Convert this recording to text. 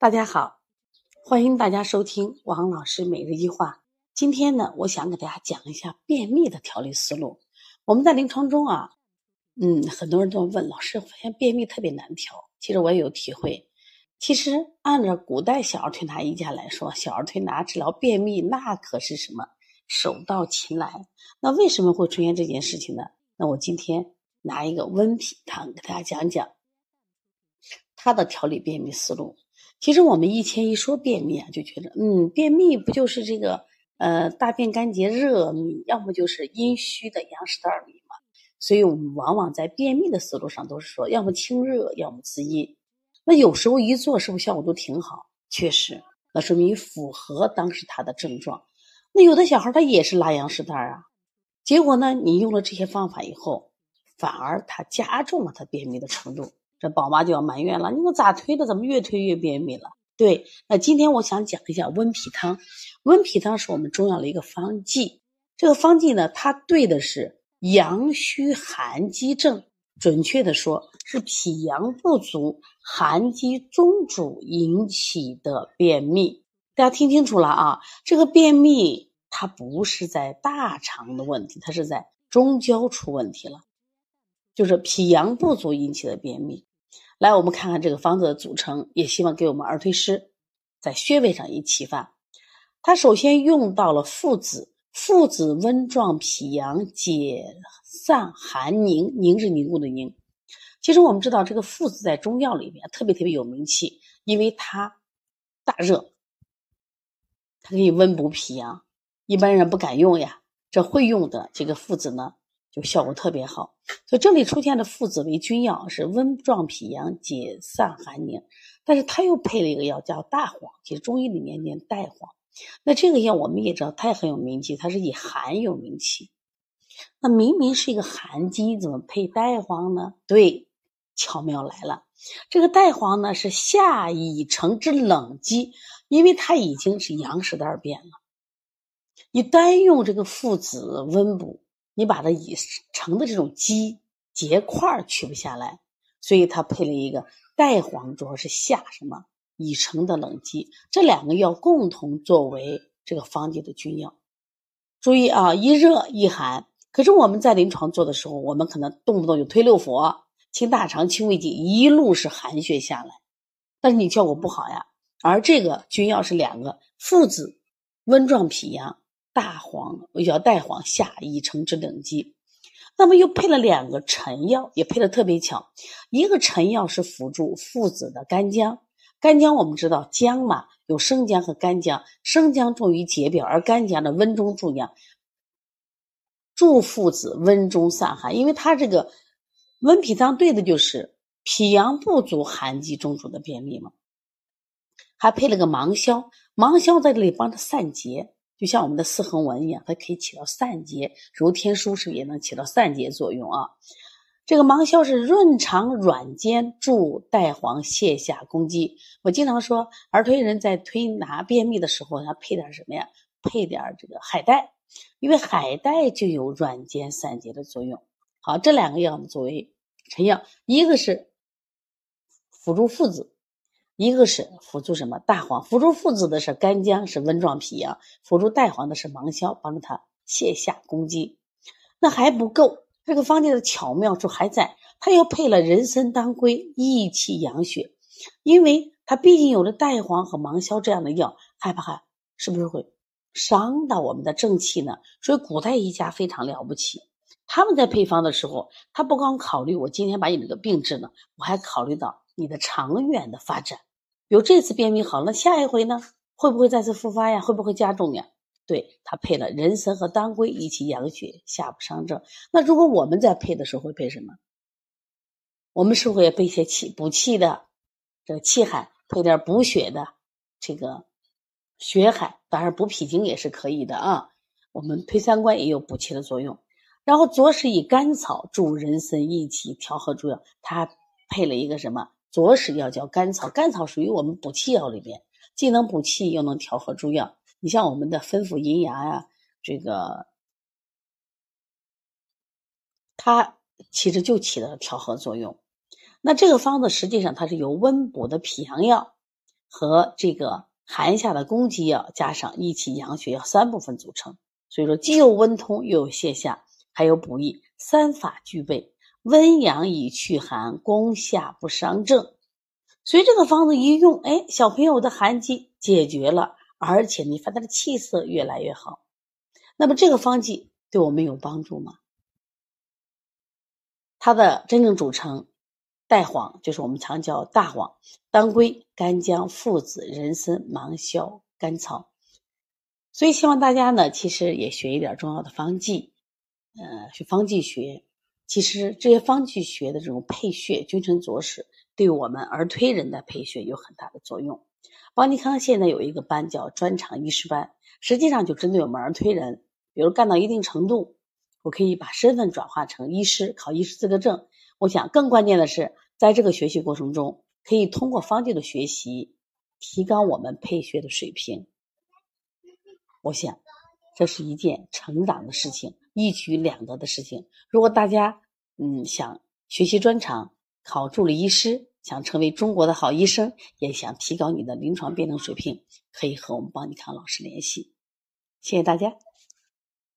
大家好，欢迎大家收听王老师每日一话。今天呢，我想给大家讲一下便秘的调理思路。我们在临床中啊，嗯，很多人都问老师，发现便秘特别难调。其实我也有体会。其实按照古代小儿推拿医家来说，小儿推拿治疗便秘那可是什么手到擒来。那为什么会出现这件事情呢？那我今天拿一个温脾汤给大家讲讲它的调理便秘思路。其实我们以前一说便秘啊，就觉得，嗯，便秘不就是这个，呃，大便干结热秘，要么就是阴虚的阳实袋秘嘛。所以我们往往在便秘的思路上都是说，要么清热，要么滋阴。那有时候一做，是不是效果都挺好？确实，那说明符合当时他的症状。那有的小孩他也是拉阳实袋啊，结果呢，你用了这些方法以后，反而他加重了他便秘的程度。这宝妈就要埋怨了，你说咋推的？怎么越推越便秘了？对，那今天我想讲一下温脾汤。温脾汤是我们中药的一个方剂，这个方剂呢，它对的是阳虚寒积症，准确的说是脾阳不足、寒积中阻引起的便秘。大家听清楚了啊，这个便秘它不是在大肠的问题，它是在中焦出问题了，就是脾阳不足引起的便秘。来，我们看看这个方子的组成，也希望给我们儿推师在穴位上一启发。他首先用到了附子，附子温壮脾阳，解散寒凝，凝是凝固的凝。其实我们知道，这个附子在中药里面特别特别有名气，因为它大热，它可以温补脾阳，一般人不敢用呀。这会用的这个附子呢？就效果特别好，所以这里出现的附子为君药，是温壮脾阳、解散寒凝。但是它又配了一个药叫大黄，其实中医里面念带黄。那这个药我们也知道，它也很有名气，它是以寒有名气。那明明是一个寒积，怎么配带黄呢？对，巧妙来了。这个带黄呢是下已成之冷积，因为它已经是阳实袋变了。你单用这个附子温补。你把它已成的这种积结块取不下来，所以它配了一个带黄，主要是下什么已成的冷积，这两个药共同作为这个方剂的君药。注意啊，一热一寒。可是我们在临床做的时候，我们可能动不动就推六腑、清大肠、清胃经，一路是寒血下来，但是你效果不好呀。而这个君药是两个附子，温壮脾阳。大黄，我叫带黄下已成之冷积，那么又配了两个陈药，也配的特别巧。一个陈药是辅助附子的干姜，干姜我们知道姜嘛，有生姜和干姜，生姜重于解表，而干姜的温中助阳，助附子温中散寒。因为它这个温脾汤对的就是脾阳不足、寒积中阻的便秘嘛。还配了个芒硝，芒硝在这里帮着散结。就像我们的四横纹一样，它可以起到散结，揉天枢是也能起到散结作用啊。这个芒硝是润肠软坚，助带黄泻下攻积。我经常说，儿推人在推拿便秘的时候，要配点什么呀？配点这个海带，因为海带就有软坚散结的作用。好，这两个药呢，作为成药，一个是辅助附子。一个是辅助什么大黄，辅助附子的是干姜，是温壮脾阳；辅助带黄的是芒硝，帮助它泻下攻积。那还不够，这个方剂的巧妙处还在，它又配了人参、当归，益气养血。因为它毕竟有了带黄和芒硝这样的药，害不害？是不是会伤到我们的正气呢？所以古代医家非常了不起，他们在配方的时候，他不光考虑我今天把你这个病治了，我还考虑到你的长远的发展。比如这次便秘好了，下一回呢会不会再次复发呀？会不会加重呀？对他配了人参和当归一起养血，下不伤症。那如果我们在配的时候会配什么？我们是否也备些气补气的这个气海，配点补血的这个血海？当然补脾经也是可以的啊。我们推三关也有补气的作用。然后左使以甘草助人参一起，调和诸药。它配了一个什么？左使药叫甘草，甘草属于我们补气药里边，既能补气又能调和诸药。你像我们的分府银牙呀，这个它其实就起到了调和作用。那这个方子实际上它是由温补的脾阳药，和这个寒下的攻击药加上益气养血药三部分组成。所以说，既有温通，又有泻下，还有补益，三法具备，温阳以祛寒，攻下不伤正。所以这个方子一用，哎，小朋友的寒疾解决了，而且你发现他的气色越来越好。那么这个方剂对我们有帮助吗？它的真正组成，代黄就是我们常叫大黄、当归、干姜、附子、人参、芒硝、甘草。所以希望大家呢，其实也学一点重要的方剂，呃，学方剂学。其实这些方剂学的这种配穴、君臣佐使，对我们儿推人的配穴有很大的作用。邦尼康现在有一个班叫专场医师班，实际上就针对我们儿推人，比如干到一定程度，我可以把身份转化成医师，考医师资格证。我想更关键的是，在这个学习过程中，可以通过方剂的学习，提高我们配穴的水平。我想，这是一件成长的事情。一举两得的事情。如果大家嗯想学习专长，考助理医师，想成为中国的好医生，也想提高你的临床辩证水平，可以和我们邦尼康老师联系。谢谢大家。